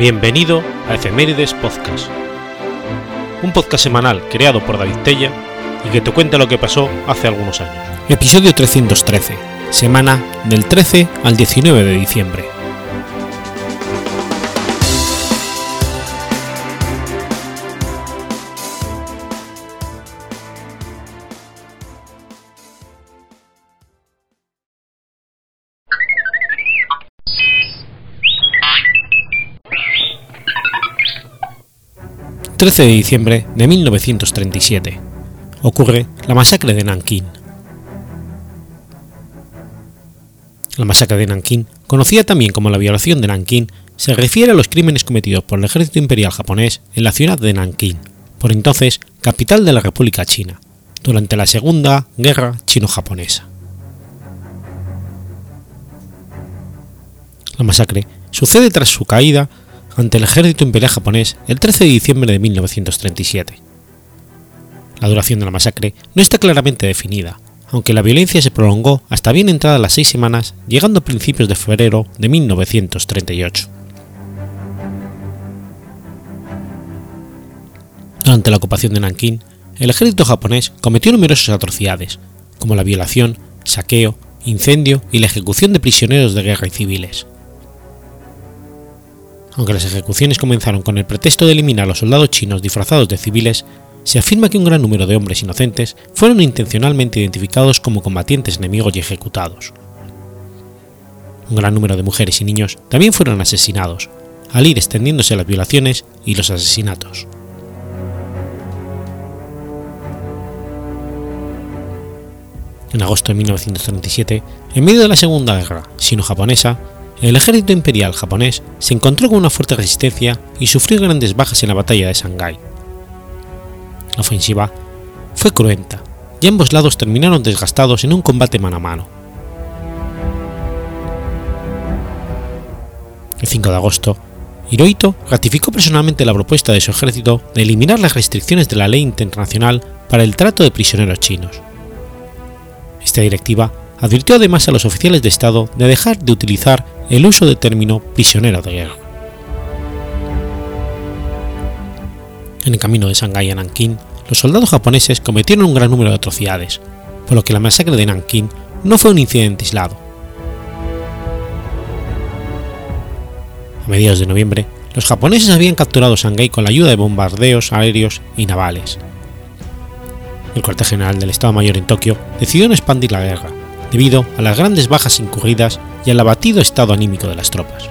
Bienvenido a Efemérides Podcast, un podcast semanal creado por David Tella y que te cuenta lo que pasó hace algunos años. Episodio 313, semana del 13 al 19 de diciembre. 13 de diciembre de 1937. Ocurre la masacre de Nankín. La masacre de Nankín, conocida también como la violación de Nankín, se refiere a los crímenes cometidos por el ejército imperial japonés en la ciudad de Nankín, por entonces capital de la República China, durante la Segunda Guerra Chino-Japonesa. La masacre sucede tras su caída ante el ejército imperial japonés el 13 de diciembre de 1937. La duración de la masacre no está claramente definida, aunque la violencia se prolongó hasta bien entradas las seis semanas, llegando a principios de febrero de 1938. Durante la ocupación de Nankín, el ejército japonés cometió numerosas atrocidades, como la violación, saqueo, incendio y la ejecución de prisioneros de guerra y civiles aunque las ejecuciones comenzaron con el pretexto de eliminar a los soldados chinos disfrazados de civiles, se afirma que un gran número de hombres inocentes fueron intencionalmente identificados como combatientes enemigos y ejecutados. Un gran número de mujeres y niños también fueron asesinados, al ir extendiéndose las violaciones y los asesinatos. En agosto de 1937, en medio de la Segunda Guerra Sino-Japonesa, el ejército imperial japonés se encontró con una fuerte resistencia y sufrió grandes bajas en la batalla de Shanghái. La ofensiva fue cruenta y ambos lados terminaron desgastados en un combate mano a mano. El 5 de agosto, Hirohito ratificó personalmente la propuesta de su ejército de eliminar las restricciones de la ley internacional para el trato de prisioneros chinos. Esta directiva advirtió además a los oficiales de Estado de dejar de utilizar el uso del término prisionero de guerra. En el camino de Shanghái a Nankín, los soldados japoneses cometieron un gran número de atrocidades, por lo que la masacre de Nankín no fue un incidente aislado. A mediados de noviembre, los japoneses habían capturado Shanghái con la ayuda de bombardeos aéreos y navales. El cuartel general del Estado Mayor en Tokio decidió no expandir la guerra, debido a las grandes bajas incurridas y al abatido estado anímico de las tropas.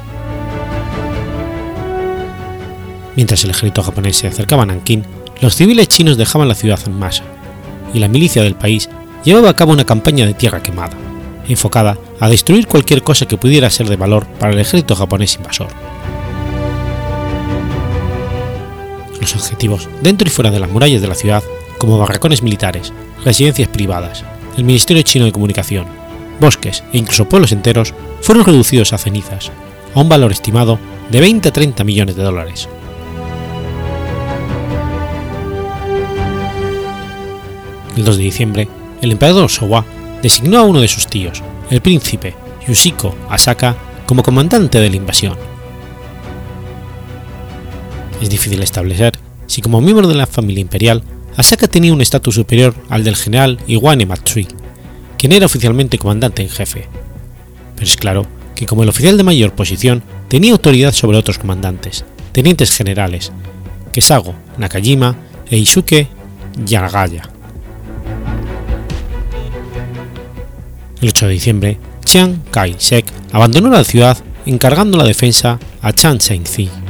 Mientras el ejército japonés se acercaba a Nankín, los civiles chinos dejaban la ciudad en masa, y la milicia del país llevaba a cabo una campaña de tierra quemada, enfocada a destruir cualquier cosa que pudiera ser de valor para el ejército japonés invasor. Los objetivos dentro y fuera de las murallas de la ciudad, como barracones militares, residencias privadas, el Ministerio Chino de Comunicación, bosques e incluso pueblos enteros fueron reducidos a cenizas, a un valor estimado de 20 a 30 millones de dólares. El 2 de diciembre, el emperador Showa designó a uno de sus tíos, el príncipe Yushiko Asaka, como comandante de la invasión. Es difícil establecer si como miembro de la familia imperial Asaka tenía un estatus superior al del general Iwane Matsui, quien era oficialmente comandante en jefe. Pero es claro que como el oficial de mayor posición tenía autoridad sobre otros comandantes, tenientes generales, Kesago Nakajima e Isuke Yanagaya. El 8 de diciembre, Chiang Kai-shek abandonó la ciudad encargando la defensa a Chan Sheng-zi.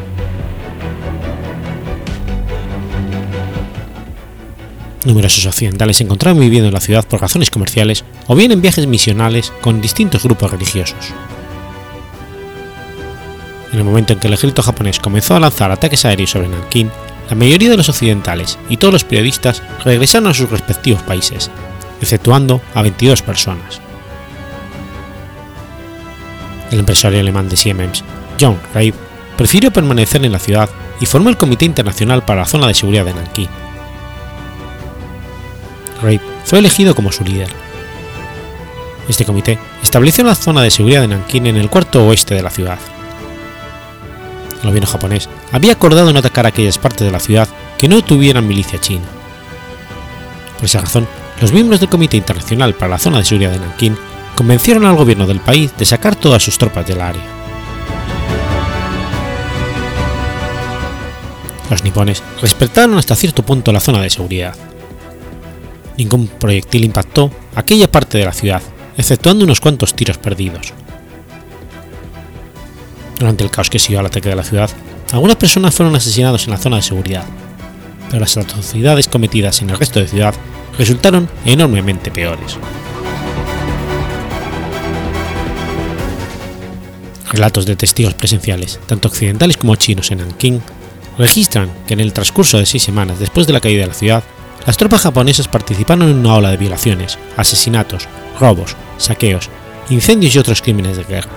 Numerosos occidentales se encontraban viviendo en la ciudad por razones comerciales o bien en viajes misionales con distintos grupos religiosos. En el momento en que el ejército japonés comenzó a lanzar ataques aéreos sobre Nankín, la mayoría de los occidentales y todos los periodistas regresaron a sus respectivos países, exceptuando a 22 personas. El empresario alemán de Siemens, John Reib, prefirió permanecer en la ciudad y formó el Comité Internacional para la Zona de Seguridad de Nankín, Rape fue elegido como su líder. Este comité estableció una zona de seguridad de Nankín en el cuarto oeste de la ciudad. El gobierno japonés había acordado no atacar aquellas partes de la ciudad que no tuvieran milicia china. Por esa razón, los miembros del Comité Internacional para la Zona de Seguridad de Nankín convencieron al gobierno del país de sacar todas sus tropas del área. Los nipones respetaron hasta cierto punto la zona de seguridad. Ningún proyectil impactó aquella parte de la ciudad, exceptuando unos cuantos tiros perdidos. Durante el caos que siguió al ataque de la ciudad, algunas personas fueron asesinadas en la zona de seguridad, pero las atrocidades cometidas en el resto de ciudad resultaron enormemente peores. Relatos de testigos presenciales, tanto occidentales como chinos en Nanking, registran que en el transcurso de seis semanas después de la caída de la ciudad, las tropas japonesas participaron en una ola de violaciones, asesinatos, robos, saqueos, incendios y otros crímenes de guerra.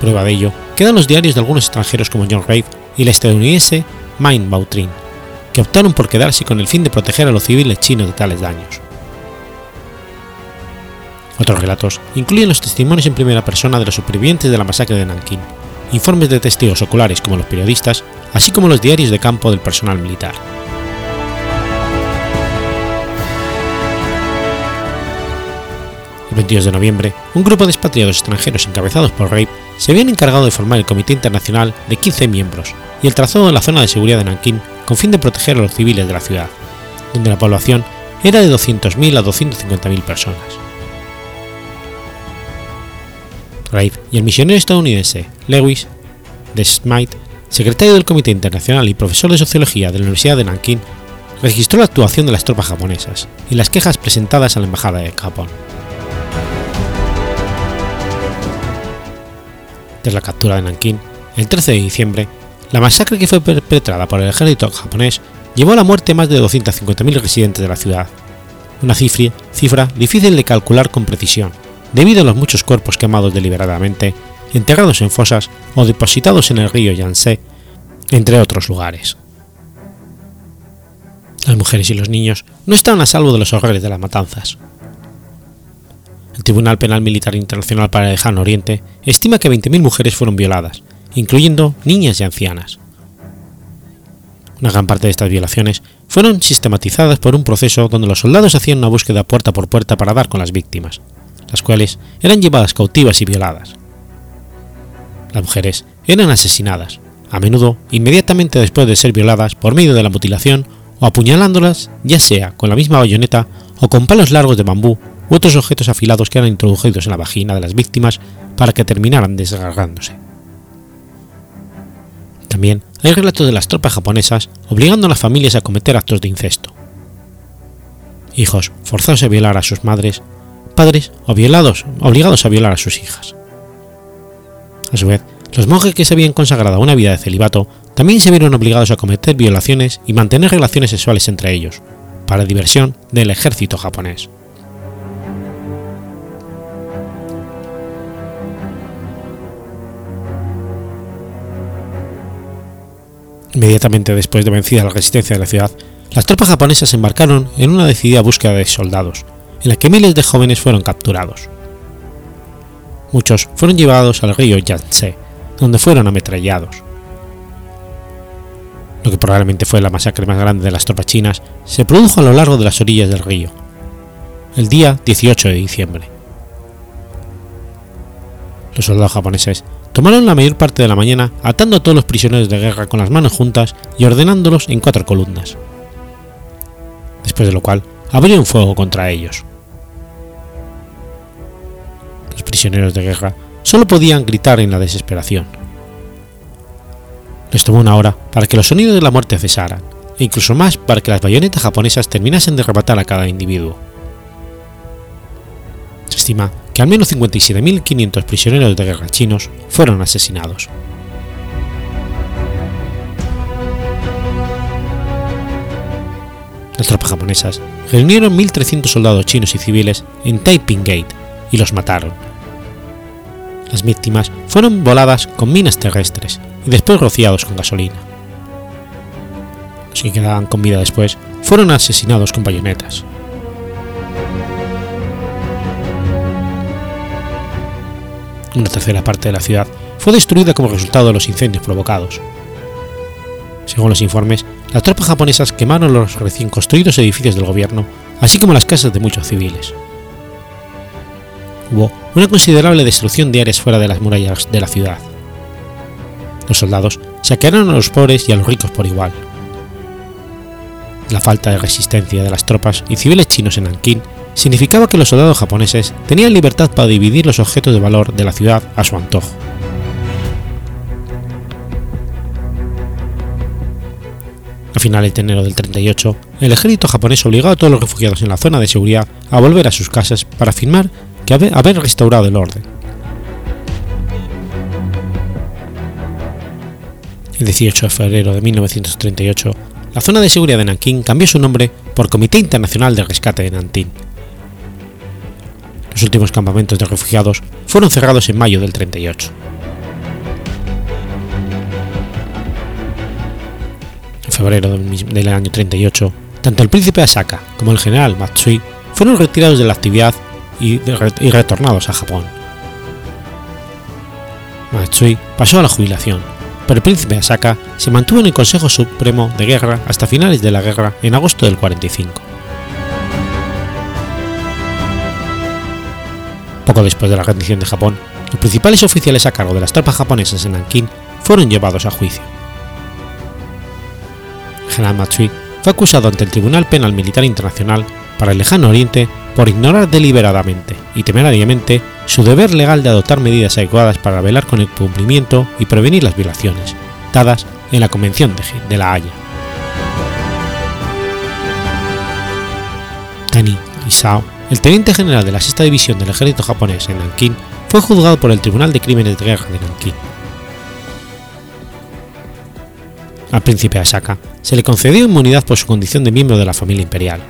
Prueba de ello quedan los diarios de algunos extranjeros como John Rave y la estadounidense Main Bautrin, que optaron por quedarse con el fin de proteger a los civiles chinos de tales daños. Otros relatos incluyen los testimonios en primera persona de los supervivientes de la masacre de Nankín, informes de testigos oculares como los periodistas, así como los diarios de campo del personal militar. El 22 de noviembre, un grupo de expatriados extranjeros encabezados por Rape se habían encargado de formar el Comité Internacional de 15 miembros y el trazado de la zona de seguridad de Nankín con fin de proteger a los civiles de la ciudad, donde la población era de 200.000 a 250.000 personas. Rape y el misionero estadounidense Lewis de Smythe, secretario del Comité Internacional y profesor de Sociología de la Universidad de Nankín, registró la actuación de las tropas japonesas y las quejas presentadas a la Embajada de Japón. Tras la captura de Nankín, el 13 de diciembre, la masacre que fue perpetrada por el ejército japonés llevó a la muerte más de 250.000 residentes de la ciudad, una cifra, cifra difícil de calcular con precisión, debido a los muchos cuerpos quemados deliberadamente, enterrados en fosas o depositados en el río Yangtze, entre otros lugares. Las mujeres y los niños no estaban a salvo de los horrores de las matanzas. El Tribunal Penal Militar Internacional para el Lejano Oriente estima que 20.000 mujeres fueron violadas, incluyendo niñas y ancianas. Una gran parte de estas violaciones fueron sistematizadas por un proceso donde los soldados hacían una búsqueda puerta por puerta para dar con las víctimas, las cuales eran llevadas cautivas y violadas. Las mujeres eran asesinadas, a menudo inmediatamente después de ser violadas por medio de la mutilación o apuñalándolas ya sea con la misma bayoneta o con palos largos de bambú u otros objetos afilados que eran introducidos en la vagina de las víctimas para que terminaran desgarrándose. También hay relatos de las tropas japonesas obligando a las familias a cometer actos de incesto. Hijos forzados a violar a sus madres, padres violados, obligados a violar a sus hijas. A su vez, los monjes que se habían consagrado a una vida de celibato también se vieron obligados a cometer violaciones y mantener relaciones sexuales entre ellos, para diversión del ejército japonés. Inmediatamente después de vencida la resistencia de la ciudad, las tropas japonesas embarcaron en una decidida búsqueda de soldados, en la que miles de jóvenes fueron capturados. Muchos fueron llevados al río Yangtze, donde fueron ametrallados. Lo que probablemente fue la masacre más grande de las tropas chinas se produjo a lo largo de las orillas del río, el día 18 de diciembre. Los soldados japoneses tomaron la mayor parte de la mañana atando a todos los prisioneros de guerra con las manos juntas y ordenándolos en cuatro columnas. Después de lo cual, abrieron fuego contra ellos. Los prisioneros de guerra solo podían gritar en la desesperación. Les tomó una hora para que los sonidos de la muerte cesaran, e incluso más para que las bayonetas japonesas terminasen de rematar a cada individuo. Se estima al menos 57.500 prisioneros de guerra chinos fueron asesinados. Las tropas japonesas reunieron 1.300 soldados chinos y civiles en Taiping Gate y los mataron. Las víctimas fueron voladas con minas terrestres y después rociados con gasolina. Los que quedaban con vida después fueron asesinados con bayonetas. Una tercera parte de la ciudad fue destruida como resultado de los incendios provocados. Según los informes, las tropas japonesas quemaron los recién construidos edificios del gobierno, así como las casas de muchos civiles. Hubo una considerable destrucción de áreas fuera de las murallas de la ciudad. Los soldados saquearon a los pobres y a los ricos por igual. La falta de resistencia de las tropas y civiles chinos en Nankín significaba que los soldados japoneses tenían libertad para dividir los objetos de valor de la ciudad a su antojo. A finales de enero del 38, el ejército japonés obligó a todos los refugiados en la zona de seguridad a volver a sus casas para afirmar que haber restaurado el orden. El 18 de febrero de 1938, la zona de seguridad de Nankín cambió su nombre por Comité Internacional de Rescate de Nankín. Los últimos campamentos de refugiados fueron cerrados en mayo del 38. En febrero del año 38, tanto el príncipe Asaka como el general Matsui fueron retirados de la actividad y, retornados a Japón. Matsui pasó a la jubilación, pero el príncipe Asaka se mantuvo en el Consejo Supremo de Guerra hasta finales de la guerra en agosto del 45. Poco después de la rendición de Japón, los principales oficiales a cargo de las tropas japonesas en Nankín fueron llevados a juicio. General Matsui fue acusado ante el Tribunal Penal Militar Internacional para el Lejano Oriente por ignorar deliberadamente y temerariamente su deber legal de adoptar medidas adecuadas para velar con el cumplimiento y prevenir las violaciones, dadas en la Convención de La Haya. Tani Isao, el teniente general de la sexta división del ejército japonés en Nankín, fue juzgado por el Tribunal de Crímenes de Guerra de Nankín. Al príncipe Asaka se le concedió inmunidad por su condición de miembro de la familia imperial,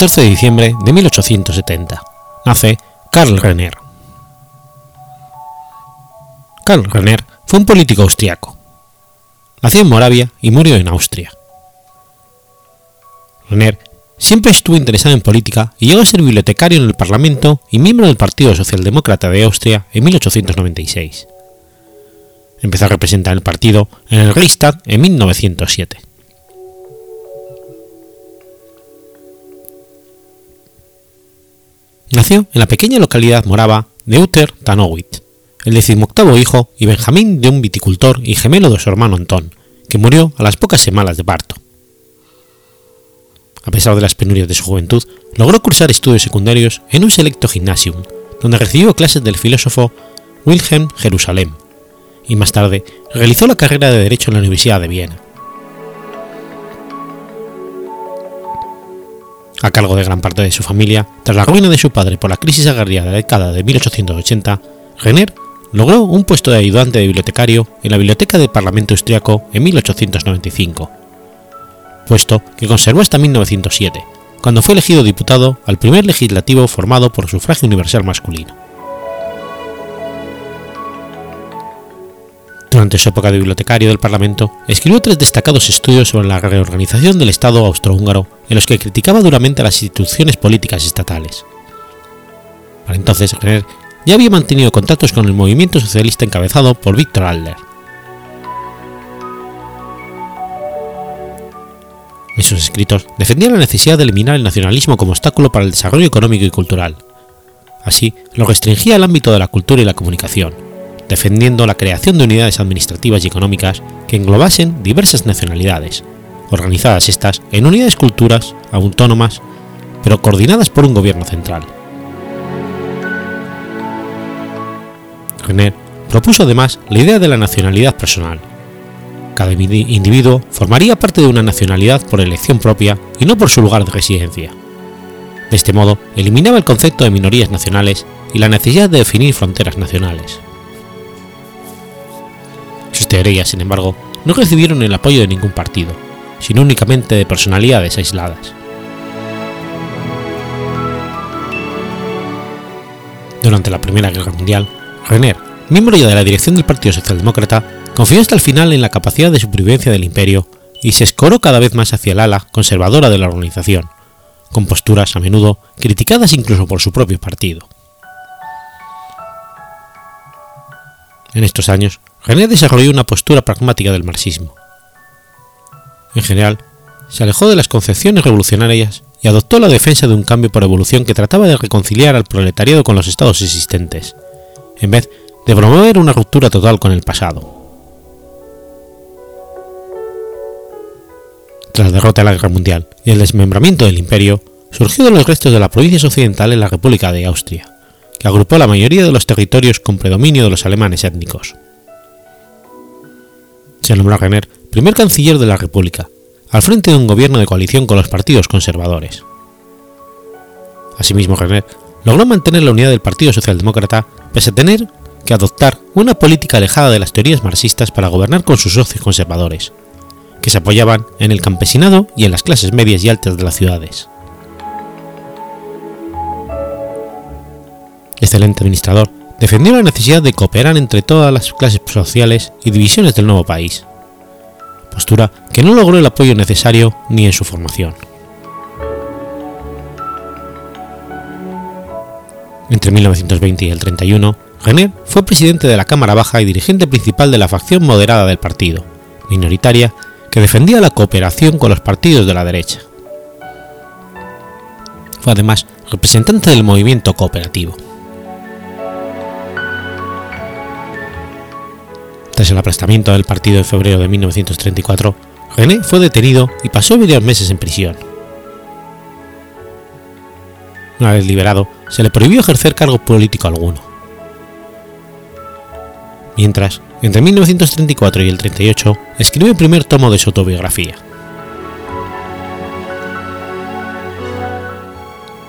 14 de diciembre de 1870. Nace Karl Renner. Karl Renner fue un político austriaco. Nació en Moravia y murió en Austria. Renner siempre estuvo interesado en política y llegó a ser bibliotecario en el Parlamento y miembro del Partido Socialdemócrata de Austria en 1896. Empezó a representar el partido en el Reichstag en 1907. Nació en la pequeña localidad morava de Utter Tanowitz, el decimoctavo hijo y Benjamín de un viticultor y gemelo de su hermano Antón, que murió a las pocas semanas de parto. a pesar de las penurias de su juventud, logró cursar estudios secundarios en un selecto gymnasium, donde recibió clases del filósofo Wilhelm Jerusalem, y más tarde realizó la carrera de Derecho en la Universidad de Viena. A cargo de gran parte de su familia, tras la ruina de su padre por la crisis agraria de la década de 1880, Renner logró un puesto de ayudante de bibliotecario en la Biblioteca del Parlamento Austriaco en 1895, puesto que conservó hasta 1907, cuando fue elegido diputado al primer legislativo formado por sufragio universal masculino. Durante su época de bibliotecario del Parlamento, escribió tres destacados estudios sobre la reorganización del Estado austrohúngaro en los que criticaba duramente las instituciones políticas estatales. Para entonces, Renner ya había mantenido contactos con el movimiento socialista encabezado por Víctor Adler. En sus escritos defendía la necesidad de eliminar el nacionalismo como obstáculo para el desarrollo económico y cultural. Así, lo restringía al ámbito de la cultura y la comunicación, defendiendo la creación de unidades administrativas y económicas que englobasen diversas nacionalidades, organizadas estas en unidades culturas autónomas, pero coordinadas por un gobierno central. Renner propuso además la idea de la nacionalidad personal. Cada individuo formaría parte de una nacionalidad por elección propia y no por su lugar de residencia. De este modo, eliminaba el concepto de minorías nacionales y la necesidad de definir fronteras nacionales. Teorías, sin embargo, no recibieron el apoyo de ningún partido, sino únicamente de personalidades aisladas. Durante la Primera Guerra Mundial, Renner, miembro ya de la dirección del Partido Socialdemócrata, confió hasta el final en la capacidad de supervivencia del imperio y se escoró cada vez más hacia el ala conservadora de la organización, con posturas a menudo criticadas incluso por su propio partido. En estos años, René desarrolló una postura pragmática del marxismo. En general, se alejó de las concepciones revolucionarias y adoptó la defensa de un cambio por evolución que trataba de reconciliar al proletariado con los estados existentes, en vez de promover una ruptura total con el pasado. Tras la derrota de la Guerra Mundial y el desmembramiento del imperio, surgió de los restos de la provincia occidental en la República de Austria, que agrupó la mayoría de los territorios con predominio de los alemanes étnicos. Se nombró a Renner primer canciller de la República, al frente de un gobierno de coalición con los partidos conservadores. Asimismo, Renner logró mantener la unidad del Partido Socialdemócrata pese a tener que adoptar una política alejada de las teorías marxistas para gobernar con sus socios conservadores, que se apoyaban en el campesinado y en las clases medias y altas de las ciudades. Excelente administrador, defendió la necesidad de cooperar entre todas las clases sociales y divisiones del nuevo país, postura que no logró el apoyo necesario ni en su formación. Entre 1920 y el 31, René fue presidente de la Cámara Baja y dirigente principal de la facción moderada del partido, minoritaria, que defendía la cooperación con los partidos de la derecha. Fue además representante del movimiento cooperativo. Tras el aplastamiento del partido en febrero de 1934, René fue detenido y pasó varios meses en prisión. Una vez liberado, se le prohibió ejercer cargo político alguno. Mientras, entre 1934 y el 38, escribió el primer tomo de su autobiografía.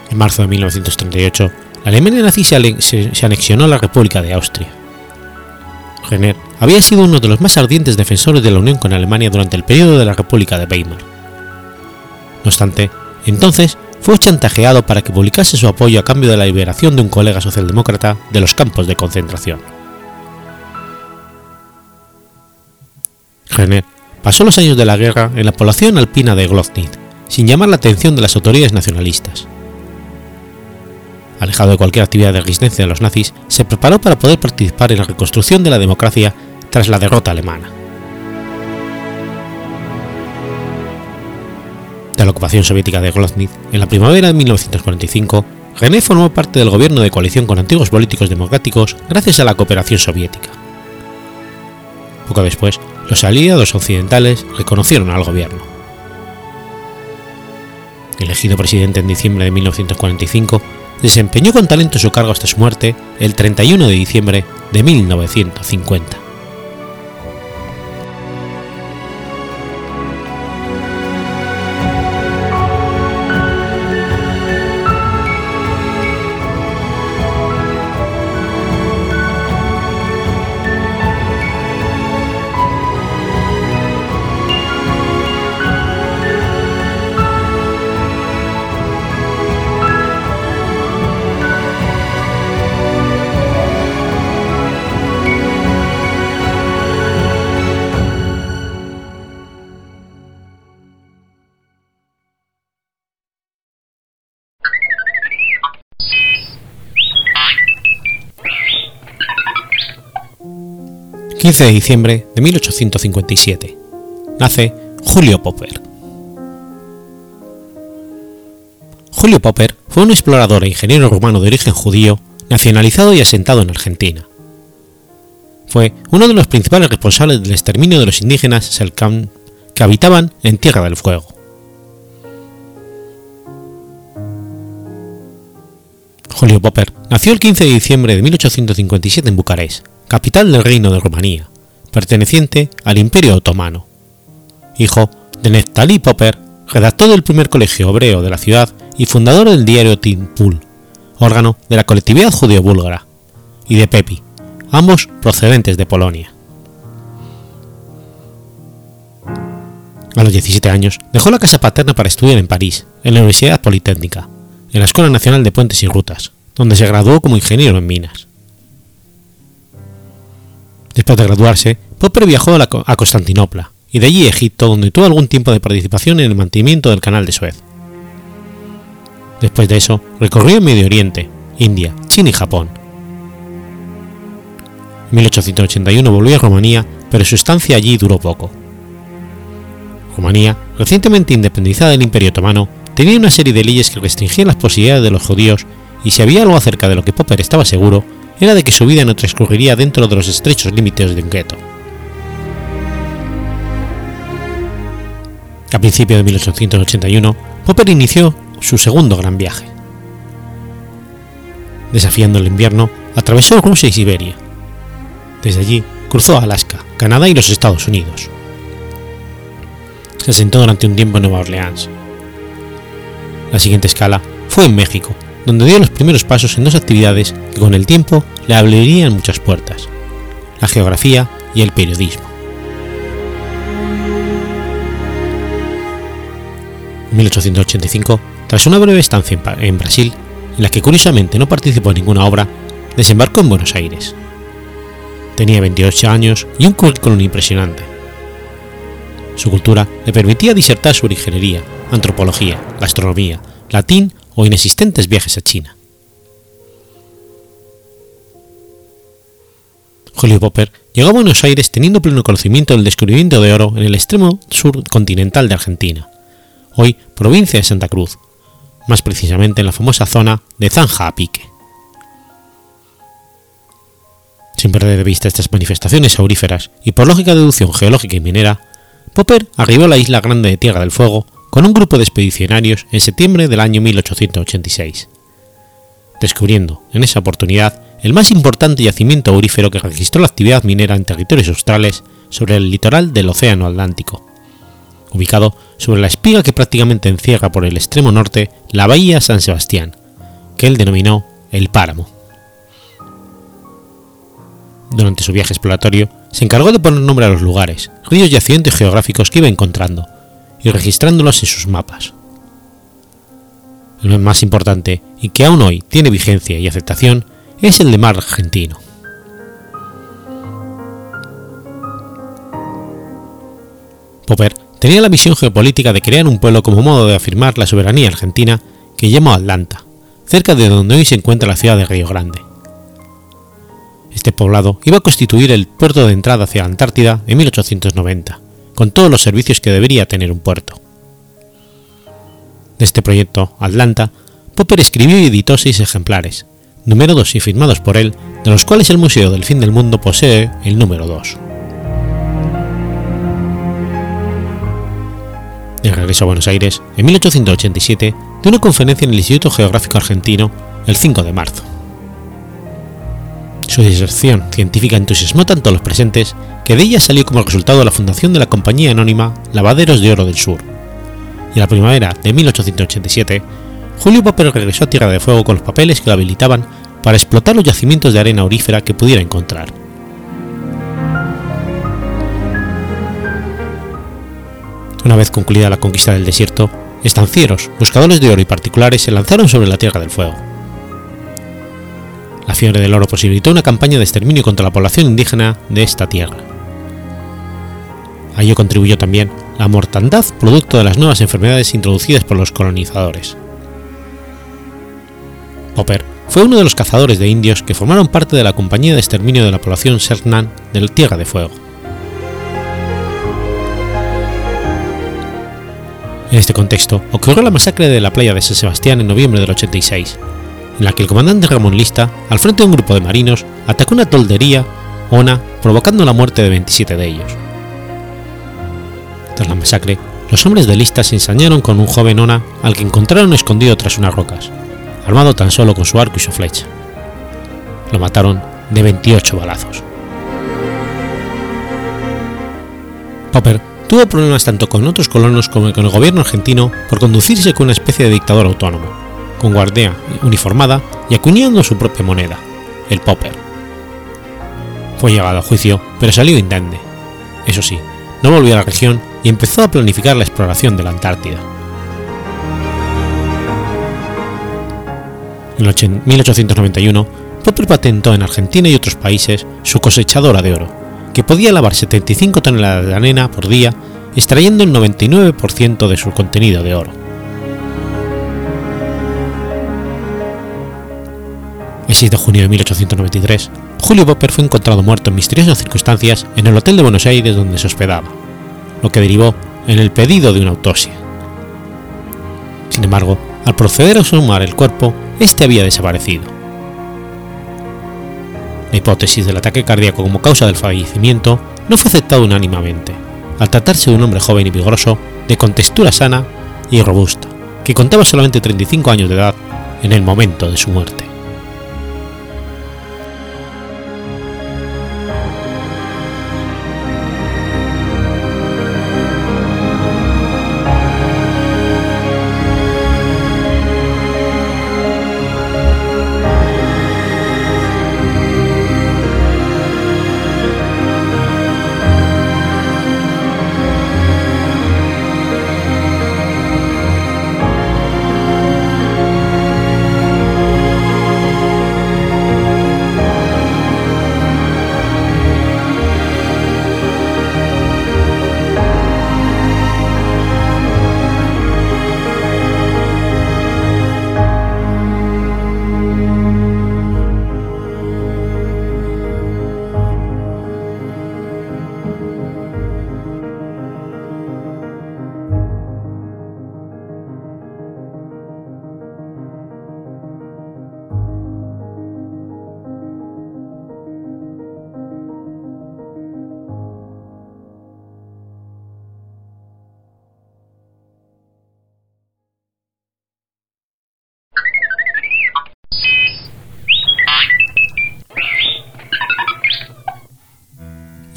En marzo de 1938, la Alemania nazi se, anexionó a la República de Austria. Renner había sido uno de los más ardientes defensores de la unión con Alemania durante el periodo de la República de Weimar. No obstante, entonces fue chantajeado para que publicase su apoyo a cambio de la liberación de un colega socialdemócrata de los campos de concentración. Renner pasó los años de la guerra en la población alpina de Glotnitz, sin llamar la atención de las autoridades nacionalistas. Alejado de cualquier actividad de resistencia de los nazis, se preparó para poder participar en la reconstrucción de la democracia tras la derrota alemana. De la ocupación soviética de Grozny, en la primavera de 1945, René formó parte del gobierno de coalición con antiguos políticos democráticos gracias a la cooperación soviética. Poco después, los aliados occidentales reconocieron al gobierno. elegido presidente en diciembre de 1945, desempeñó con talento su cargo hasta su muerte el 31 de diciembre de 1950. 15 de diciembre de 1857. Nace Julio Popper. Julio Popper fue un explorador e ingeniero rumano de origen judío, nacionalizado y asentado en Argentina. Fue uno de los principales responsables del exterminio de los indígenas Selknam que habitaban en Tierra del Fuego. Julio Popper nació el 15 de diciembre de 1857 en Bucarest, capital del Reino de Rumanía, perteneciente al Imperio Otomano. Hijo de Neftali Popper, redactor del primer colegio hebreo de la ciudad y fundador del diario Timpul, órgano de la colectividad judío-búlgara, y de Pepi, ambos procedentes de Polonia. A los 17 años dejó la casa paterna para estudiar en París, en la Universidad Politécnica, en la Escuela Nacional de Puentes y Rutas, donde se graduó como ingeniero en minas. Después de graduarse, Popper viajó a, Constantinopla y de allí a Egipto, donde tuvo algún tiempo de participación en el mantenimiento del canal de Suez. Después de eso, recorrió el Medio Oriente, India, China y Japón. En 1881 volvió a Rumanía, pero su estancia allí duró poco. Rumanía, recientemente independizada del Imperio Otomano, tenía una serie de leyes que restringían las posibilidades de los judíos y si había algo acerca de lo que Popper estaba seguro, era de que su vida no transcurriría dentro de los estrechos límites de un gueto. A principios de 1881, Popper inició su segundo gran viaje. Desafiando el invierno, atravesó Rusia y Siberia. Desde allí cruzó Alaska, Canadá y los Estados Unidos. Se asentó durante un tiempo en Nueva Orleans. La siguiente escala fue en México, donde dio los primeros pasos en dos actividades que con el tiempo le abrirían muchas puertas, la geografía y el periodismo. En 1885, tras una breve estancia en Brasil, en la que curiosamente no participó en ninguna obra, desembarcó en Buenos Aires. Tenía 28 años y un currículum impresionante. Su cultura le permitía disertar sobre ingeniería, antropología, gastronomía, latín o inexistentes viajes a China. Julio Popper llegó a Buenos Aires teniendo pleno conocimiento del descubrimiento de oro en el extremo sur continental de Argentina, hoy provincia de Santa Cruz, más precisamente en la famosa zona de Zanja a Pique. Sin perder de vista estas manifestaciones auríferas y por lógica deducción geológica y minera, Popper arribó a la isla grande de Tierra del Fuego con un grupo de expedicionarios en septiembre del año 1886, descubriendo en esa oportunidad el más importante yacimiento aurífero que registró la actividad minera en territorios australes sobre el litoral del Océano Atlántico, ubicado sobre la espiga que prácticamente encierra por el extremo norte la bahía San Sebastián, que él denominó el Páramo. Durante su viaje exploratorio, se encargó de poner nombre a los lugares, ríos y accidentes geográficos que iba encontrando, y registrándolos en sus mapas. El más importante, y que aún hoy tiene vigencia y aceptación, es el de mar argentino. Popper tenía la visión geopolítica de crear un pueblo como modo de afirmar la soberanía argentina que llamó Atlanta, cerca de donde hoy se encuentra la ciudad de Río Grande. Este poblado iba a constituir el puerto de entrada hacia la Antártida en 1890 con todos los servicios que debería tener un puerto. De este proyecto, Atlanta, Popper escribió y editó seis ejemplares, numerados y firmados por él, de los cuales el Museo del Fin del Mundo posee el número 2. De regreso a Buenos Aires, en 1887, dio una conferencia en el Instituto Geográfico Argentino el 5 de marzo. Su diserción científica entusiasmó tanto a los presentes que de ella salió como resultado la fundación de la compañía anónima Lavaderos de Oro del Sur. Y en la primavera de 1887, Julio Popper regresó a Tierra de Fuego con los papeles que lo habilitaban para explotar los yacimientos de arena aurífera que pudiera encontrar. Una vez concluida la conquista del desierto, estancieros, buscadores de oro y particulares se lanzaron sobre la Tierra del Fuego. La fiebre del oro posibilitó una campaña de exterminio contra la población indígena de esta tierra. A ello contribuyó también la mortandad producto de las nuevas enfermedades introducidas por los colonizadores. Popper fue uno de los cazadores de indios que formaron parte de la compañía de exterminio de la población Sernan de la Tierra de Fuego. En este contexto ocurrió la masacre de la playa de San Sebastián en noviembre del 86, en la que el comandante Ramón Lista, al frente de un grupo de marinos, atacó una toldería, Ona, provocando la muerte de 27 de ellos. Tras la masacre, los hombres de Lista se ensañaron con un joven Ona al que encontraron escondido tras unas rocas, armado tan solo con su arco y su flecha. Lo mataron de 28 balazos. Popper tuvo problemas tanto con otros colonos como con el gobierno argentino por conducirse con una especie de dictador autónomo, con guardia uniformada y acuñando su propia moneda, el Popper. Fue llevado a juicio, pero salió indemne. Eso sí, no volvió a la región y empezó a planificar la exploración de la Antártida. En 1891, Popper patentó en Argentina y otros países su cosechadora de oro, que podía lavar 75 toneladas de arena por día, extrayendo el 99% de su contenido de oro. El 6 de junio de 1893, Julio Popper fue encontrado muerto en misteriosas circunstancias en el hotel de Buenos Aires donde se hospedaba, lo que derivó en el pedido de una autopsia. Sin embargo, al proceder a sumar el cuerpo, este había desaparecido. La hipótesis del ataque cardíaco como causa del fallecimiento no fue aceptada unánimemente, al tratarse de un hombre joven y vigoroso, de contextura sana y robusta, que contaba solamente 35 años de edad en el momento de su muerte.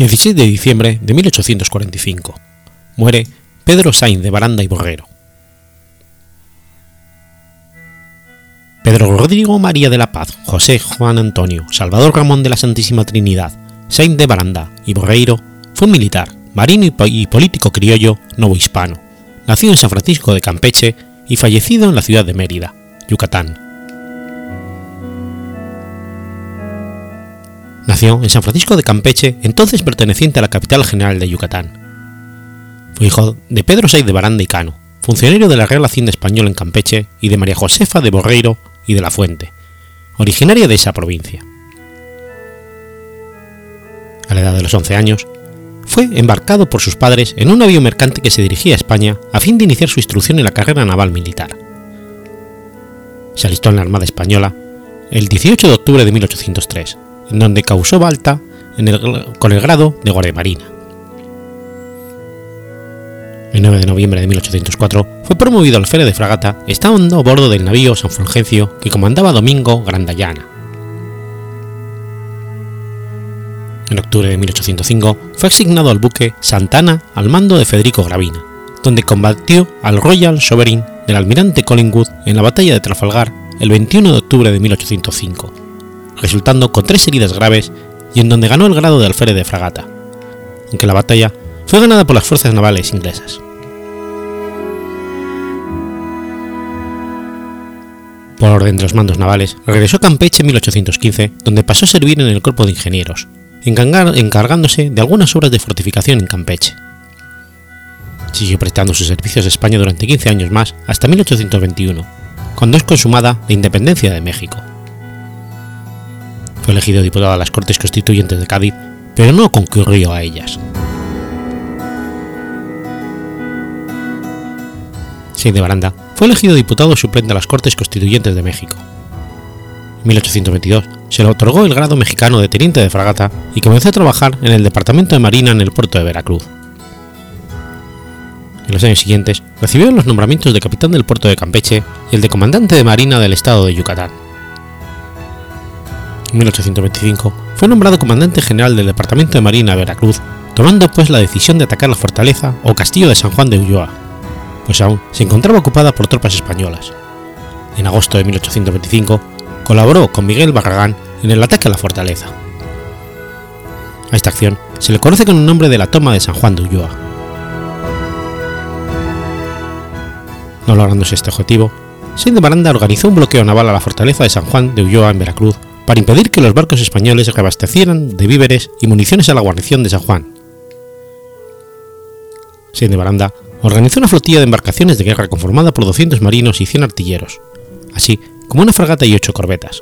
16 de diciembre de 1845. Muere Pedro Sainz de Baranda y Borrero. Pedro Rodrigo María de la Paz, José Juan Antonio, Salvador Ramón de la Santísima Trinidad, Sainz de Baranda y Borreiro fue un militar, marino y político criollo novohispano, nacido en San Francisco de Campeche y fallecido en la ciudad de Mérida, Yucatán, Nació en San Francisco de Campeche, entonces perteneciente a la capital general de Yucatán. Fue hijo de Pedro Saiz de Baranda y Cano, funcionario de la Real Hacienda Española en Campeche, y de María Josefa de Borreiro y de la Fuente, originaria de esa provincia. A la edad de los 11 años, fue embarcado por sus padres en un avión mercante que se dirigía a España a fin de iniciar su instrucción en la carrera naval militar. Se alistó en la Armada Española el 18 de octubre de 1803 en donde causó balta con el grado de guardia marina. El 9 de noviembre de 1804 fue promovido al alférez de fragata estando a bordo del navío San Fulgencio que comandaba Domingo Grandayana. En octubre de 1805 fue asignado al buque Santana al mando de Federico Gravina, donde combatió al Royal Sovereign del almirante Collingwood en la batalla de Trafalgar el 21 de octubre de 1805, resultando con tres heridas graves y en donde ganó el grado de alférez de fragata, aunque la batalla fue ganada por las fuerzas navales inglesas. Por orden de los mandos navales, regresó a Campeche en 1815, donde pasó a servir en el cuerpo de ingenieros, encargándose de algunas obras de fortificación en Campeche. Siguió prestando sus servicios a España durante 15 años más, hasta 1821, cuando es consumada la independencia de México. Fue elegido diputado a las Cortes Constituyentes de Cádiz, pero no concurrió a ellas. de Baranda fue elegido diputado suplente a las Cortes Constituyentes de México. En 1822 se le otorgó el grado mexicano de teniente de fragata y comenzó a trabajar en el Departamento de Marina en el puerto de Veracruz. En los años siguientes recibió los nombramientos de capitán del puerto de Campeche y el de comandante de Marina del estado de Yucatán. En 1825 fue nombrado comandante general del Departamento de Marina Veracruz, tomando pues la decisión de atacar la fortaleza o castillo de San Juan de Ulloa, pues aún se encontraba ocupada por tropas españolas. En agosto de 1825 colaboró con Miguel Barragán en el ataque a la fortaleza. A esta acción se le conoce con el nombre de la toma de San Juan de Ulloa. No lográndose este objetivo, Saint de Baranda organizó un bloqueo naval a la fortaleza de San Juan de Ulloa en Veracruz para impedir que los barcos españoles reabastecieran de víveres y municiones a la guarnición de San Juan. De Baranda organizó una flotilla de embarcaciones de guerra conformada por 200 marinos y 100 artilleros, así como una fragata y ocho corbetas.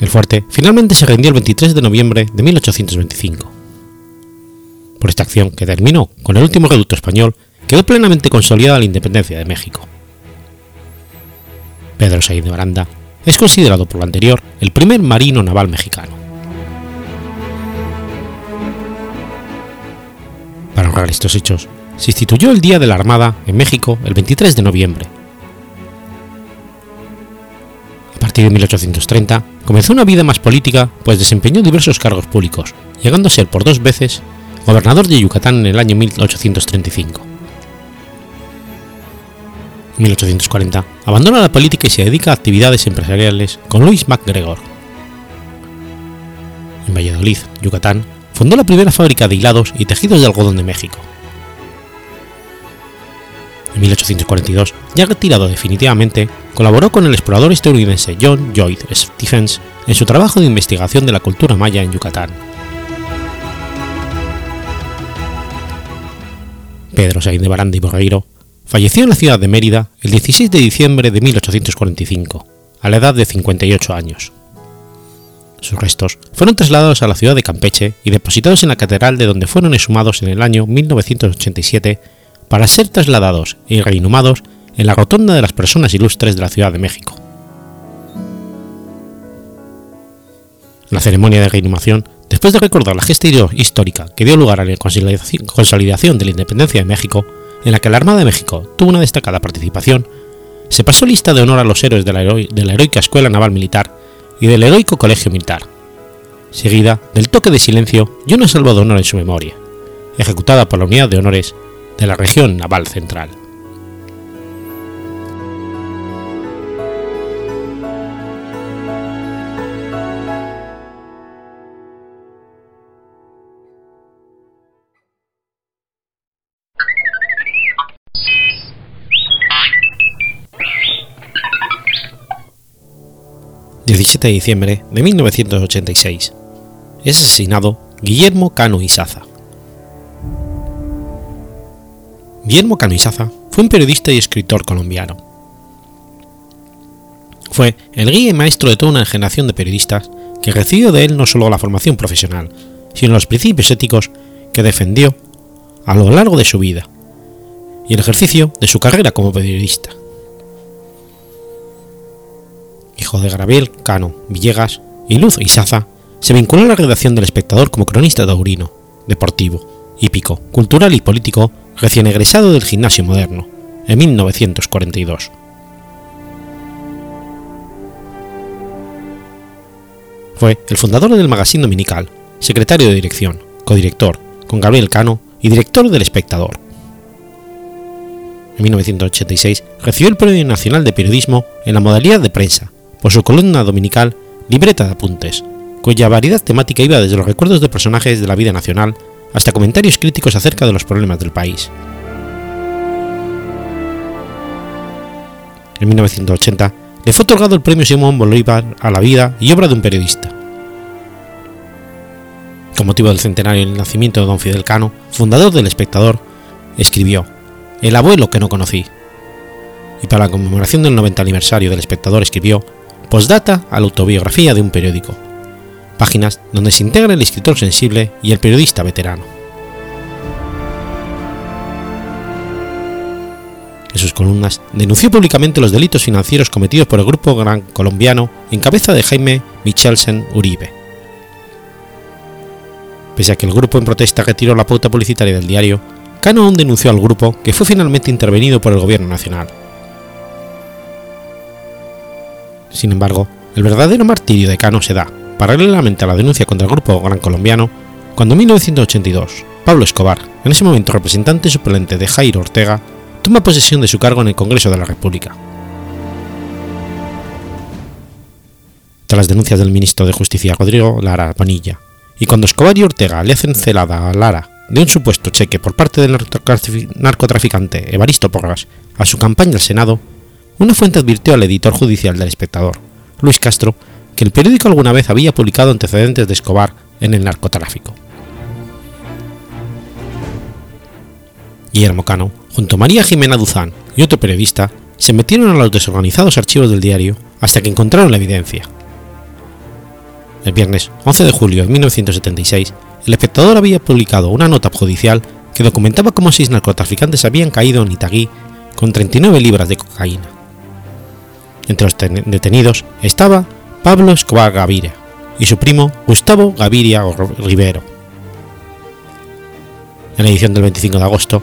El fuerte finalmente se rindió el 23 de noviembre de 1825. Por esta acción, que terminó con el último reducto español, quedó plenamente consolidada la independencia de México. Pedro Sainz de Baranda es considerado por lo anterior el primer marino naval mexicano. Para honrar estos hechos, se instituyó el Día de la Armada en México el 23 de noviembre. A partir de 1830 comenzó una vida más política, pues desempeñó diversos cargos públicos, llegando a ser por dos veces gobernador de Yucatán en el año 1835. En 1840 abandona la política y se dedica a actividades empresariales con Luis MacGregor. En Valladolid, Yucatán, fundó la primera fábrica de hilados y tejidos de algodón de México. En 1842, ya retirado definitivamente, colaboró con el explorador estadounidense John Lloyd Stephens en su trabajo de investigación de la cultura maya en Yucatán. Pedro Sainz de Baranda y Borreiro falleció en la ciudad de Mérida el 16 de diciembre de 1845, a la edad de 58 años. Sus restos fueron trasladados a la ciudad de Campeche y depositados en la catedral de donde fueron exhumados en el año 1987 para ser trasladados y reinhumados en la rotonda de las personas ilustres de la Ciudad de México. La ceremonia de reinhumación, después de recordar la gesta histórica que dio lugar a la consolidación de la independencia de México, en la que la Armada de México tuvo una destacada participación, se pasó lista de honor a los héroes de la, heroica Escuela Naval Militar y del heroico Colegio Militar, seguida del toque de silencio y una salva de honor en su memoria, ejecutada por la Unidad de Honores de la Región Naval Central. 17 de diciembre de 1986. Es asesinado Guillermo Cano Isaza. Guillermo Cano Isaza fue un periodista y escritor colombiano. Fue el guía y maestro de toda una generación de periodistas que recibió de él no solo la formación profesional, sino los principios éticos que defendió a lo largo de su vida y el ejercicio de su carrera como periodista hijo de Gabriel Cano Villegas y Luz Isaza, se vinculó a la redacción del Espectador como cronista taurino, deportivo, hípico, cultural y político recién egresado del gimnasio moderno, en 1942. Fue el fundador del Magazine Dominical, secretario de dirección, codirector, con Gabriel Cano y director del Espectador. En 1986 recibió el Premio Nacional de Periodismo en la modalidad de prensa por su columna dominical Libreta de Apuntes, cuya variedad temática iba desde los recuerdos de personajes de la vida nacional hasta comentarios críticos acerca de los problemas del país. En 1980 le fue otorgado el Premio Simón Bolívar a la vida y obra de un periodista. Con motivo del centenario del nacimiento de don Fidel Cano, fundador del Espectador, escribió El abuelo que no conocí. Y para la conmemoración del 90 aniversario del Espectador escribió Postdata a la autobiografía de un periódico, páginas donde se integra el escritor sensible y el periodista veterano. En sus columnas denunció públicamente los delitos financieros cometidos por el grupo gran colombiano en cabeza de Jaime Michelsen Uribe. Pese a que el grupo en protesta retiró la pauta publicitaria del diario, Cano aún denunció al grupo que fue finalmente intervenido por el gobierno nacional. Sin embargo, el verdadero martirio de Cano se da, paralelamente a la denuncia contra el grupo gran colombiano, cuando en 1982 Pablo Escobar, en ese momento representante suplente de Jairo Ortega, toma posesión de su cargo en el Congreso de la República. Tras las denuncias del ministro de Justicia Rodrigo Lara Bonilla, y cuando Escobar y Ortega le hacen celada a Lara de un supuesto cheque por parte del narcotraficante Evaristo Porras a su campaña al Senado, una fuente advirtió al editor judicial del espectador, Luis Castro, que el periódico alguna vez había publicado antecedentes de Escobar en el narcotráfico. Guillermo Cano, junto a María Jimena Duzán y otro periodista, se metieron a los desorganizados archivos del diario hasta que encontraron la evidencia. El viernes 11 de julio de 1976, el espectador había publicado una nota judicial que documentaba cómo seis narcotraficantes habían caído en Itagüí con 39 libras de cocaína. Entre los detenidos estaba Pablo Escobar Gaviria y su primo Gustavo Gaviria Rivero. En la edición del 25 de agosto,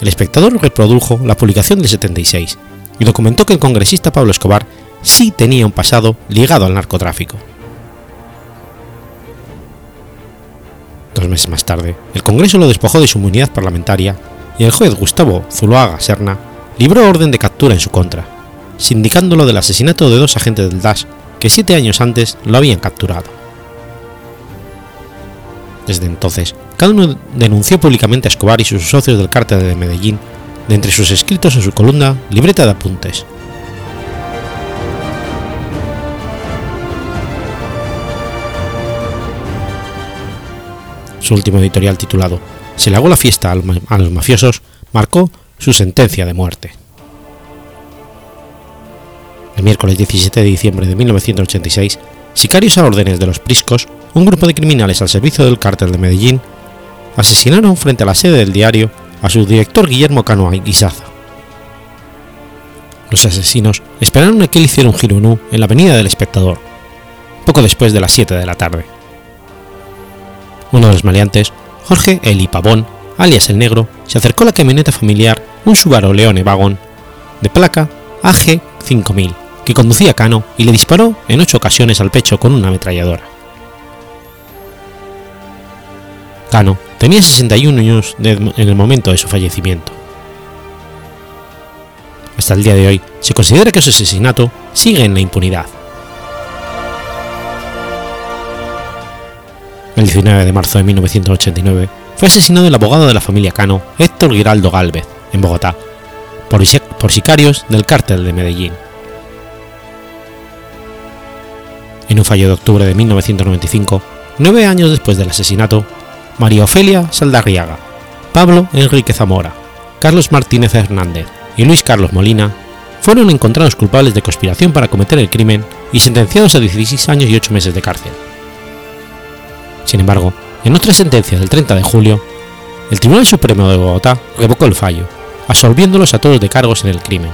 el espectador reprodujo la publicación del 76 y documentó que el congresista Pablo Escobar sí tenía un pasado ligado al narcotráfico. Dos meses más tarde, el Congreso lo despojó de su inmunidad parlamentaria y el juez Gustavo Zuloaga Serna libró orden de captura en su contra, sindicándolo del asesinato de dos agentes del DAS que siete años antes lo habían capturado. Desde entonces, cada uno denunció públicamente a Escobar y sus socios del cártel de Medellín, de entre sus escritos en su columna Libreta de Apuntes. Su último editorial titulado Se le hago la fiesta a los mafiosos marcó su sentencia de muerte. El miércoles 17 de diciembre de 1986, sicarios a órdenes de los Priscos, un grupo de criminales al servicio del cártel de Medellín, asesinaron frente a la sede del diario a su director Guillermo Cano Guisaza. Los asesinos esperaron a que él hiciera un giro en U en la avenida del Espectador, poco después de las 7 de la tarde. Uno de los maleantes, Jorge Eli Pavón, alias el Negro, se acercó a la camioneta familiar, un Subaru Leone Vagón, de placa AG 5000, que conducía Cano y le disparó en ocho ocasiones al pecho con una ametralladora. Cano tenía 61 años en el momento de su fallecimiento. Hasta el día de hoy se considera que su asesinato sigue en la impunidad. El 19 de marzo de 1989 fue asesinado el abogado de la familia Cano, Héctor Giraldo Galvez, en Bogotá, por, por sicarios del cártel de Medellín. En un fallo de octubre de 1995, nueve años después del asesinato, María Ofelia Saldarriaga, Pablo Enrique Zamora, Carlos Martínez Hernández y Luis Carlos Molina fueron encontrados culpables de conspiración para cometer el crimen y sentenciados a 16 años y 8 meses de cárcel. Sin embargo, en otra sentencia del 30 de julio, el Tribunal Supremo de Bogotá revocó el fallo, absolviéndolos a todos de cargos en el crimen,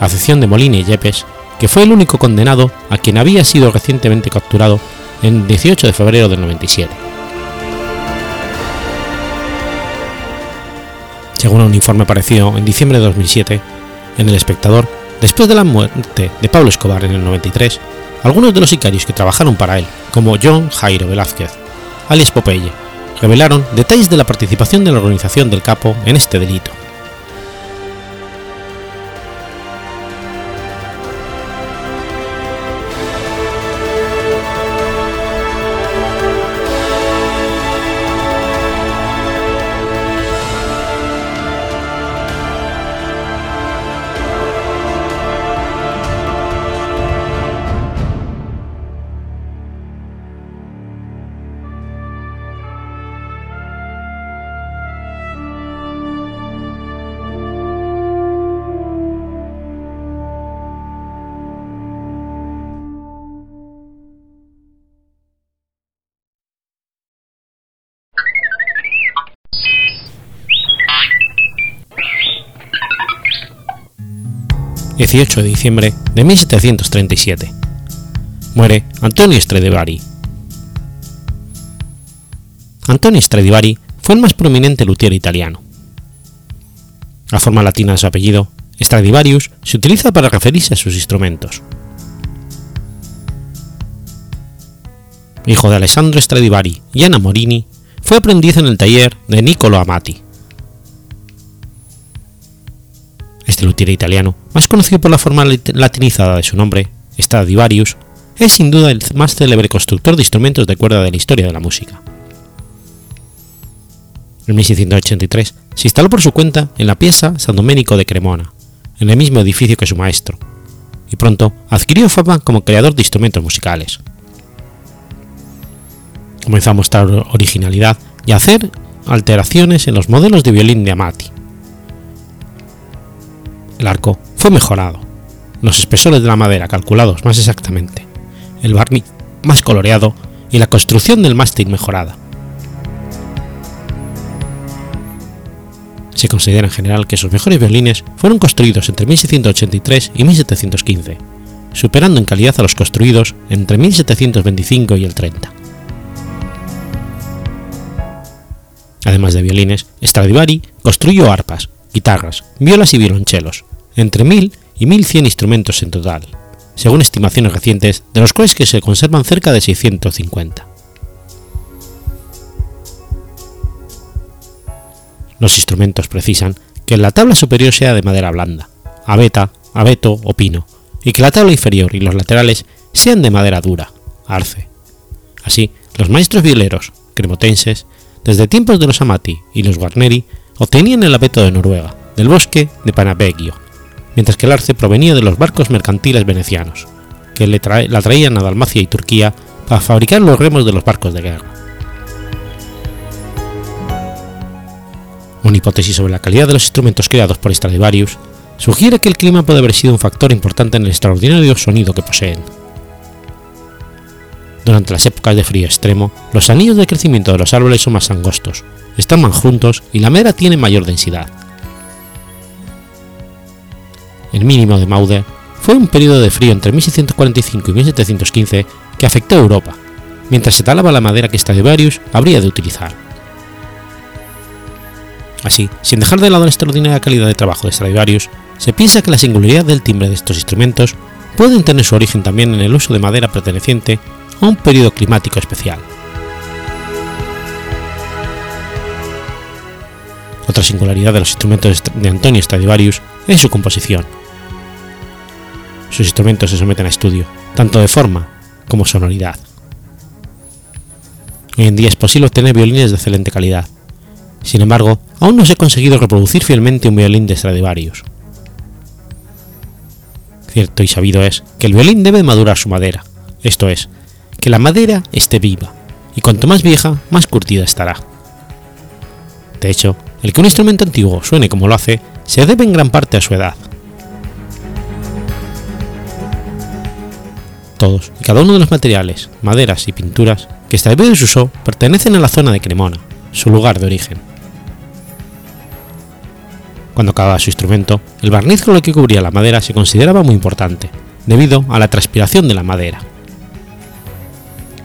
a excepción de Molina y Yepes, que fue el único condenado a quien había sido recientemente capturado en 18 de febrero del 97. Según un informe parecido en diciembre de 2007, en El Espectador, después de la muerte de Pablo Escobar en el 93, algunos de los sicarios que trabajaron para él, como John Jairo Velázquez, alias Popeye, revelaron detalles de la participación de la organización del capo en este delito. 18 de diciembre de 1737. Muere Antonio Stradivari. Antonio Stradivari fue el más prominente luthier italiano. La forma latina de su apellido, Stradivarius, se utiliza para referirse a sus instrumentos. Hijo de Alessandro Stradivari y Anna Morini, fue aprendiz en el taller de Niccolo Amati. Este luthier italiano, más conocido por la forma latinizada de su nombre, Stradivarius, es sin duda el más célebre constructor de instrumentos de cuerda de la historia de la música. En 1683 se instaló por su cuenta en la pieza San Domenico de Cremona, en el mismo edificio que su maestro, y pronto adquirió fama como creador de instrumentos musicales. Comenzó a mostrar originalidad y a hacer alteraciones en los modelos de violín de Amati, el arco fue mejorado, los espesores de la madera calculados más exactamente, el barniz más coloreado y la construcción del mástil mejorada. Se considera en general que sus mejores violines fueron construidos entre 1683 y 1715, superando en calidad a los construidos entre 1725 y el 30. Además de violines, Stradivari construyó arpas, guitarras, violas y violonchelos, entre 1000 y 1100 instrumentos en total, según estimaciones recientes, de los cuales que se conservan cerca de 650. Los instrumentos precisan que la tabla superior sea de madera blanda, abeta, abeto o pino, y que la tabla inferior y los laterales sean de madera dura, arce. Así, los maestros violeros, cremotenses, desde tiempos de los Amati y los Guarneri, obtenían el abeto de Noruega, del bosque de Panapegio, mientras que el arce provenía de los barcos mercantiles venecianos, que la traían a Dalmacia y Turquía para fabricar los remos de los barcos de guerra. Una hipótesis sobre la calidad de los instrumentos creados por Stradivarius sugiere que el clima puede haber sido un factor importante en el extraordinario sonido que poseen. Durante las épocas de frío extremo, los anillos de crecimiento de los árboles son más angostos, están más juntos y la madera tiene mayor densidad. El mínimo de Maude fue un periodo de frío entre 1645 y 1715 que afectó a Europa, mientras se talaba la madera que Stradivarius habría de utilizar. Así, sin dejar de lado la extraordinaria calidad de trabajo de Stradivarius, se piensa que la singularidad del timbre de estos instrumentos pueden tener su origen también en el uso de madera perteneciente a un periodo climático especial. Otra singularidad de los instrumentos de Antonio Stradivarius es su composición. Sus instrumentos se someten a estudio, tanto de forma como sonoridad. Hoy en día es posible obtener violines de excelente calidad. Sin embargo, aún no se ha conseguido reproducir fielmente un violín de Stradivarius. Cierto y sabido es que el violín debe madurar su madera, esto es, que la madera esté viva, y cuanto más vieja, más curtida estará. De hecho, el que un instrumento antiguo suene como lo hace se debe en gran parte a su edad. Todos y cada uno de los materiales, maderas y pinturas que Stradivarius usó pertenecen a la zona de Cremona, su lugar de origen. Cuando acababa su instrumento, el barniz con el que cubría la madera se consideraba muy importante, debido a la transpiración de la madera.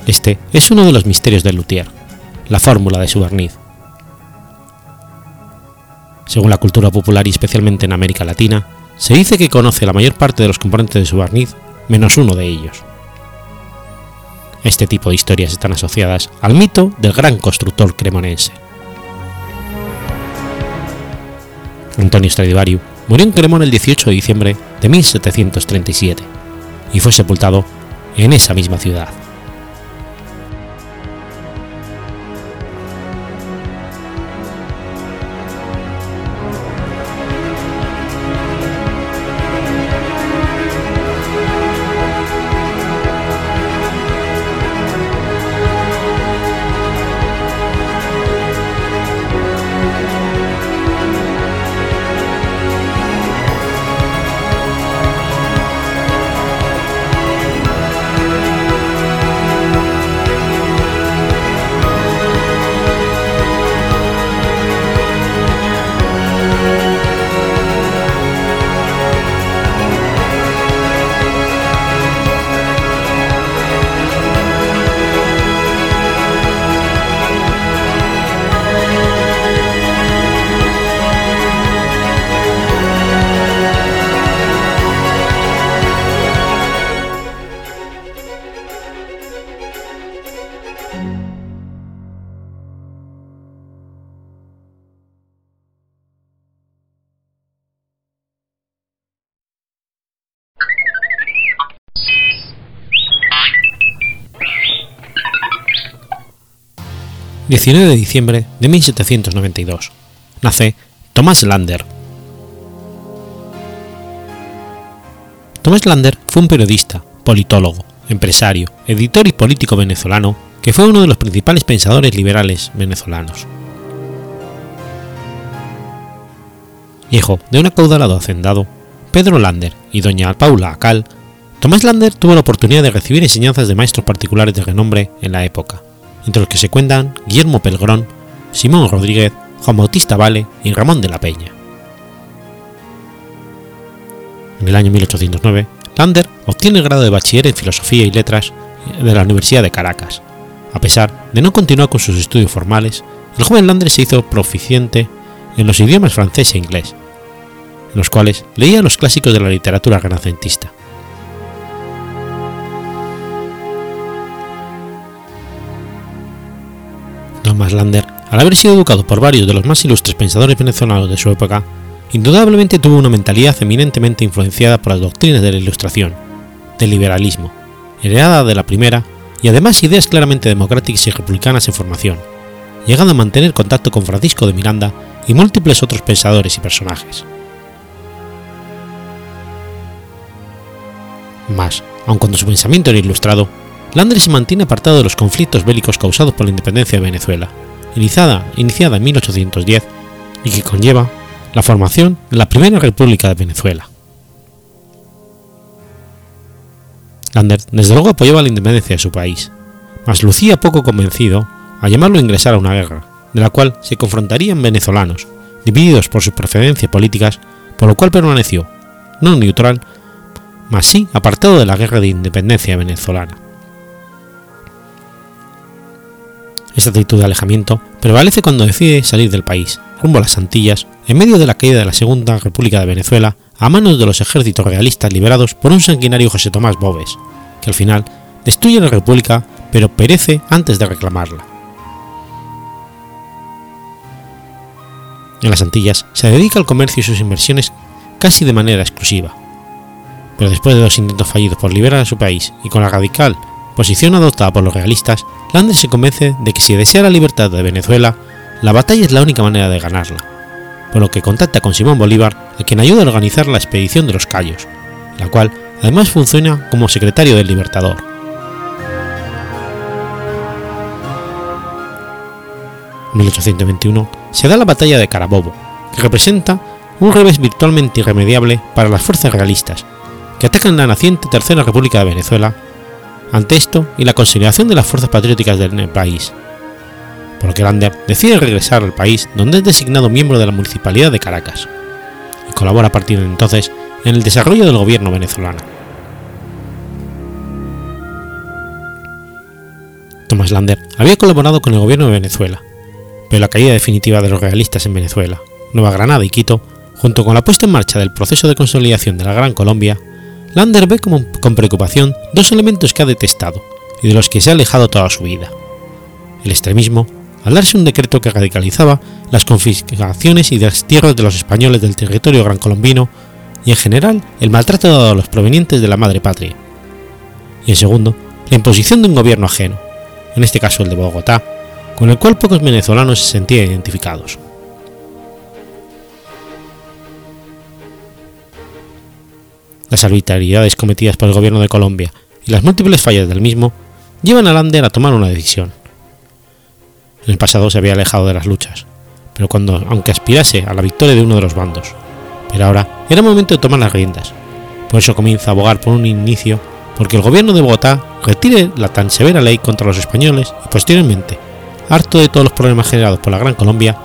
Este es uno de los misterios del luthier, la fórmula de su barniz. Según la cultura popular y especialmente en América Latina, se dice que conoce la mayor parte de los componentes de su barniz, menos uno de ellos. Este tipo de historias están asociadas al mito del gran constructor cremonense. Antonio Stradivari murió en Cremona el 18 de diciembre de 1737 y fue sepultado en esa misma ciudad. 19 de diciembre de 1792. Nace Thomas Lander. Thomas Lander fue un periodista, politólogo, empresario, editor y político venezolano que fue uno de los principales pensadores liberales venezolanos. Hijo de un acaudalado hacendado, Pedro Lander y doña Paula Acal, Tomás Lander tuvo la oportunidad de recibir enseñanzas de maestros particulares de renombre en la época, entre los que se cuentan Guillermo Pelgrón, Simón Rodríguez, Juan Bautista Vale y Ramón de la Peña. En el año 1809, Lander obtiene el grado de bachiller en Filosofía y Letras de la Universidad de Caracas. A pesar de no continuar con sus estudios formales, el joven Lander se hizo proficiente en los idiomas francés e inglés, en los cuales leía los clásicos de la literatura renacentista. Lander, al haber sido educado por varios de los más ilustres pensadores venezolanos de su época, indudablemente tuvo una mentalidad eminentemente influenciada por las doctrinas de la Ilustración, del liberalismo, heredada de la primera, y además ideas claramente democráticas y republicanas en formación, llegando a mantener contacto con Francisco de Miranda y múltiples otros pensadores y personajes. Más, aun cuando su pensamiento era ilustrado, Lander se mantiene apartado de los conflictos bélicos causados por la independencia de Venezuela, iniciada, iniciada en 1810 y que conlleva la formación de la Primera República de Venezuela. Lander desde luego apoyaba la independencia de su país, mas lucía poco convencido a llamarlo a ingresar a una guerra, de la cual se confrontarían venezolanos, divididos por sus preferencias políticas, por lo cual permaneció, no neutral, mas sí apartado de la guerra de independencia venezolana. Esta actitud de alejamiento prevalece cuando decide salir del país, rumbo a las Antillas, en medio de la caída de la Segunda República de Venezuela a manos de los ejércitos realistas liberados por un sanguinario José Tomás Bobes, que al final destruye la República pero perece antes de reclamarla. En las Antillas se dedica al comercio y sus inversiones casi de manera exclusiva. Pero después de dos intentos fallidos por liberar a su país y con la radical posición adoptada por los realistas, Lander se convence de que si desea la libertad de Venezuela, la batalla es la única manera de ganarla, por lo que contacta con Simón Bolívar, a quien ayuda a organizar la expedición de los Cayos, la cual además funciona como secretario del Libertador. En 1821 se da la batalla de Carabobo, que representa un revés virtualmente irremediable para las fuerzas realistas, que atacan la naciente Tercera República de Venezuela ante esto y la consideración de las fuerzas patrióticas del país, por lo que Lander decide regresar al país donde es designado miembro de la Municipalidad de Caracas y colabora a partir de entonces en el desarrollo del gobierno venezolano. Thomas Lander había colaborado con el gobierno de Venezuela, pero la caída definitiva de los realistas en Venezuela, Nueva Granada y Quito, junto con la puesta en marcha del proceso de consolidación de la Gran Colombia, Lander ve con preocupación dos elementos que ha detestado y de los que se ha alejado toda su vida. El extremismo, al darse un decreto que radicalizaba las confiscaciones y destierros de los españoles del territorio gran colombino y en general el maltrato dado a los provenientes de la madre patria. Y en segundo, la imposición de un gobierno ajeno, en este caso el de Bogotá, con el cual pocos venezolanos se sentían identificados. Las arbitrariedades cometidas por el gobierno de Colombia y las múltiples fallas del mismo llevan a Lander a tomar una decisión. En el pasado se había alejado de las luchas, pero cuando, aunque aspirase a la victoria de uno de los bandos, pero ahora era momento de tomar las riendas. Por eso comienza a abogar por un inicio porque el gobierno de Bogotá retire la tan severa ley contra los españoles y posteriormente, harto de todos los problemas generados por la Gran Colombia,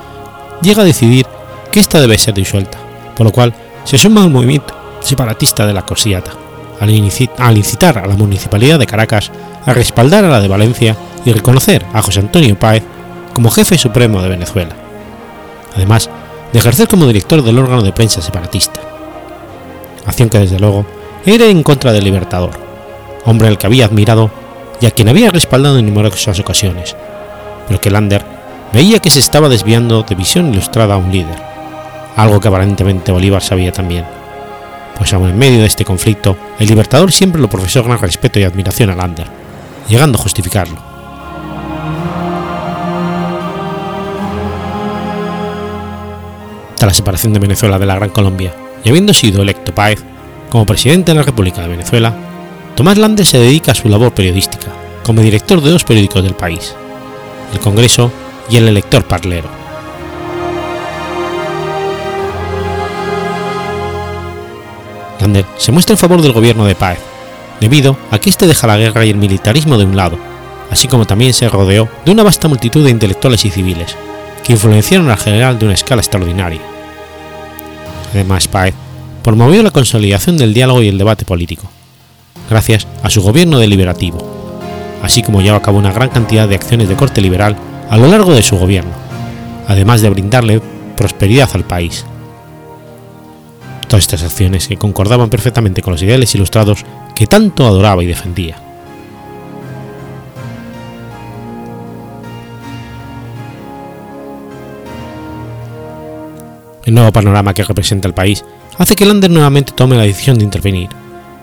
llega a decidir que ésta debe ser disuelta, por lo cual se suma al movimiento separatista de la Cosiata, al, incitar a la municipalidad de Caracas a respaldar a la de Valencia y reconocer a José Antonio Páez como jefe supremo de Venezuela, además de ejercer como director del órgano de prensa separatista. Acción que desde luego era en contra del Libertador, hombre al que había admirado y a quien había respaldado en numerosas ocasiones, pero que Lander veía que se estaba desviando de visión ilustrada a un líder, algo que aparentemente Bolívar sabía también pues aún en medio de este conflicto, el Libertador siempre lo profesó gran respeto y admiración a Lander, llegando a justificarlo. Tras la separación de Venezuela de la Gran Colombia y habiendo sido electo Páez como presidente de la República de Venezuela, Tomás Lander se dedica a su labor periodística como director de dos periódicos del país, El Congreso y El Elector Parlero se muestra en favor del gobierno de Páez, debido a que éste deja la guerra y el militarismo de un lado, así como también se rodeó de una vasta multitud de intelectuales y civiles, que influenciaron al general de una escala extraordinaria. Además, Páez promovió la consolidación del diálogo y el debate político, gracias a su gobierno deliberativo, así como llevó a cabo una gran cantidad de acciones de corte liberal a lo largo de su gobierno, además de brindarle prosperidad al país. Estas acciones que concordaban perfectamente con los ideales ilustrados que tanto adoraba y defendía. El nuevo panorama que representa el país hace que Lander nuevamente tome la decisión de intervenir,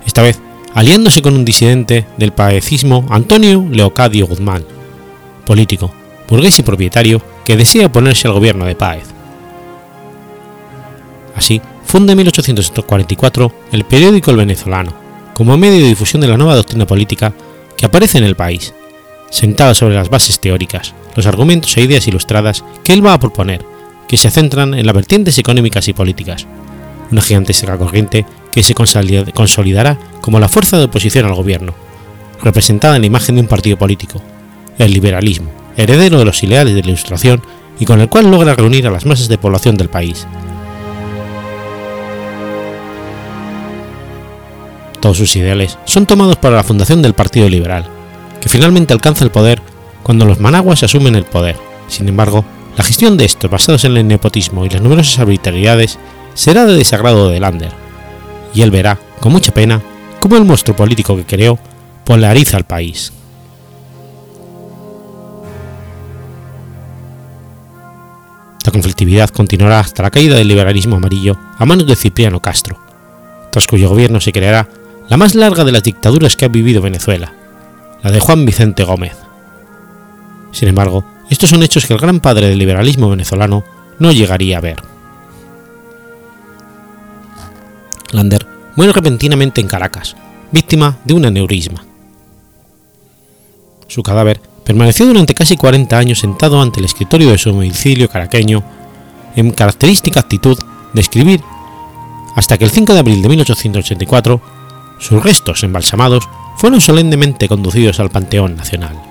esta vez aliándose con un disidente del paecismo Antonio Leocadio Guzmán, político, burgués y propietario que desea oponerse al gobierno de Páez. Así, funda en 1844 el periódico El Venezolano, como medio de difusión de la nueva doctrina política que aparece en el país, sentada sobre las bases teóricas, los argumentos e ideas ilustradas que él va a proponer, que se centran en las vertientes económicas y políticas, una gigantesca corriente que se consolidará como la fuerza de oposición al gobierno, representada en la imagen de un partido político, el liberalismo, heredero de los ideales de la Ilustración y con el cual logra reunir a las masas de población del país, Todos sus ideales son tomados para la fundación del Partido Liberal, que finalmente alcanza el poder cuando los managuas asumen el poder. Sin embargo, la gestión de estos basados en el nepotismo y las numerosas arbitrariedades será de desagrado de Lander, y él verá, con mucha pena, cómo el monstruo político que creó polariza al país. La conflictividad continuará hasta la caída del liberalismo amarillo a manos de Cipriano Castro, tras cuyo gobierno se creará la más larga de las dictaduras que ha vivido Venezuela, la de Juan Vicente Gómez. Sin embargo, estos son hechos que el gran padre del liberalismo venezolano no llegaría a ver. Lander muere repentinamente en Caracas, víctima de un aneurisma. Su cadáver permaneció durante casi 40 años sentado ante el escritorio de su domicilio caraqueño, en característica actitud de escribir, hasta que el 5 de abril de 1884 sus restos embalsamados fueron solemnemente conducidos al Panteón Nacional.